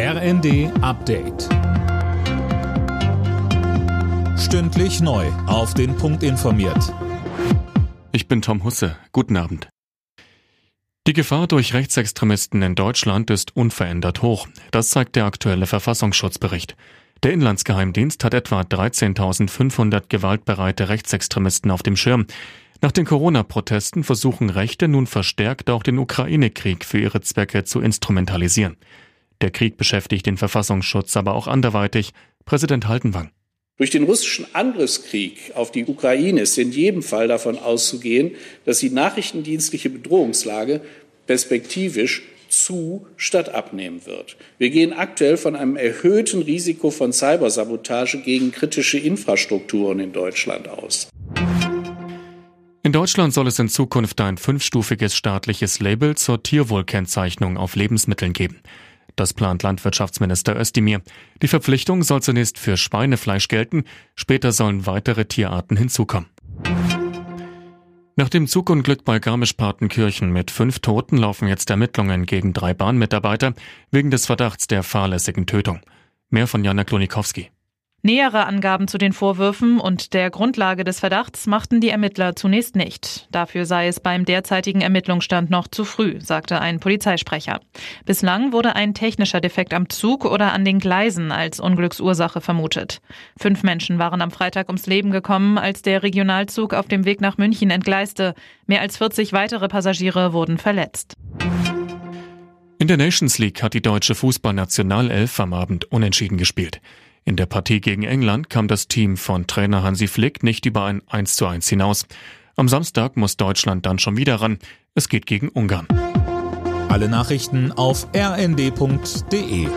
RND Update. Stündlich neu. Auf den Punkt informiert. Ich bin Tom Husse. Guten Abend. Die Gefahr durch Rechtsextremisten in Deutschland ist unverändert hoch. Das zeigt der aktuelle Verfassungsschutzbericht. Der Inlandsgeheimdienst hat etwa 13.500 gewaltbereite Rechtsextremisten auf dem Schirm. Nach den Corona-Protesten versuchen Rechte nun verstärkt auch den Ukraine-Krieg für ihre Zwecke zu instrumentalisieren. Der Krieg beschäftigt den Verfassungsschutz aber auch anderweitig. Präsident Haltenwang. Durch den russischen Angriffskrieg auf die Ukraine ist in jedem Fall davon auszugehen, dass die nachrichtendienstliche Bedrohungslage perspektivisch zu statt abnehmen wird. Wir gehen aktuell von einem erhöhten Risiko von Cybersabotage gegen kritische Infrastrukturen in Deutschland aus. In Deutschland soll es in Zukunft ein fünfstufiges staatliches Label zur Tierwohlkennzeichnung auf Lebensmitteln geben. Das plant Landwirtschaftsminister Özdemir. Die Verpflichtung soll zunächst für Schweinefleisch gelten, später sollen weitere Tierarten hinzukommen. Nach dem Zugunglück bei Garmisch-Partenkirchen mit fünf Toten laufen jetzt Ermittlungen gegen drei Bahnmitarbeiter wegen des Verdachts der fahrlässigen Tötung. Mehr von Jana Klonikowski. Nähere Angaben zu den Vorwürfen und der Grundlage des Verdachts machten die Ermittler zunächst nicht. Dafür sei es beim derzeitigen Ermittlungsstand noch zu früh, sagte ein Polizeisprecher. Bislang wurde ein technischer Defekt am Zug oder an den Gleisen als Unglücksursache vermutet. Fünf Menschen waren am Freitag ums Leben gekommen, als der Regionalzug auf dem Weg nach München entgleiste. Mehr als 40 weitere Passagiere wurden verletzt. In der Nations League hat die deutsche Fußballnationalelf am Abend unentschieden gespielt. In der Partie gegen England kam das Team von Trainer Hansi Flick nicht über ein 1 zu 1 hinaus. Am Samstag muss Deutschland dann schon wieder ran. Es geht gegen Ungarn. Alle Nachrichten auf rnd.de